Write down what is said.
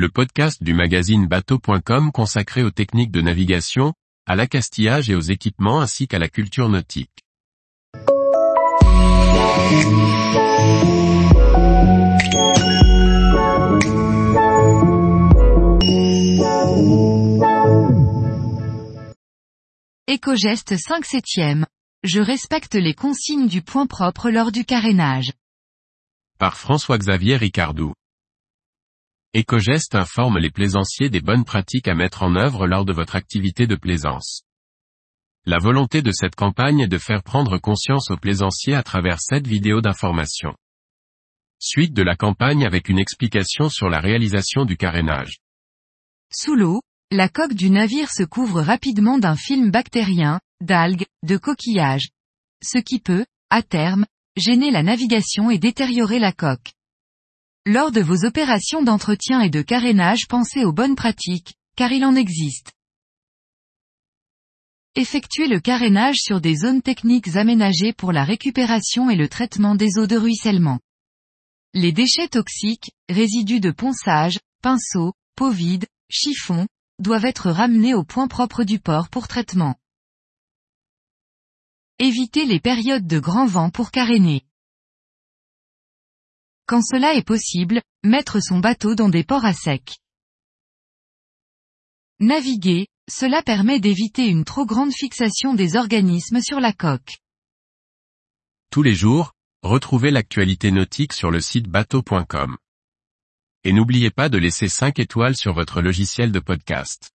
le podcast du magazine bateau.com consacré aux techniques de navigation, à l'accastillage et aux équipements ainsi qu'à la culture nautique. Éco-geste 5 septième. Je respecte les consignes du point propre lors du carénage. Par François-Xavier Ricardou. Ecogest informe les plaisanciers des bonnes pratiques à mettre en œuvre lors de votre activité de plaisance. La volonté de cette campagne est de faire prendre conscience aux plaisanciers à travers cette vidéo d'information. Suite de la campagne avec une explication sur la réalisation du carénage. Sous l'eau, la coque du navire se couvre rapidement d'un film bactérien, d'algues, de coquillages. Ce qui peut, à terme, gêner la navigation et détériorer la coque. Lors de vos opérations d'entretien et de carénage pensez aux bonnes pratiques, car il en existe. Effectuez le carénage sur des zones techniques aménagées pour la récupération et le traitement des eaux de ruissellement. Les déchets toxiques, résidus de ponçage, pinceaux, peau vide, chiffons, doivent être ramenés au point propre du port pour traitement. Évitez les périodes de grand vent pour caréner. Quand cela est possible, mettre son bateau dans des ports à sec. Naviguer, cela permet d'éviter une trop grande fixation des organismes sur la coque. Tous les jours, retrouvez l'actualité nautique sur le site bateau.com. Et n'oubliez pas de laisser 5 étoiles sur votre logiciel de podcast.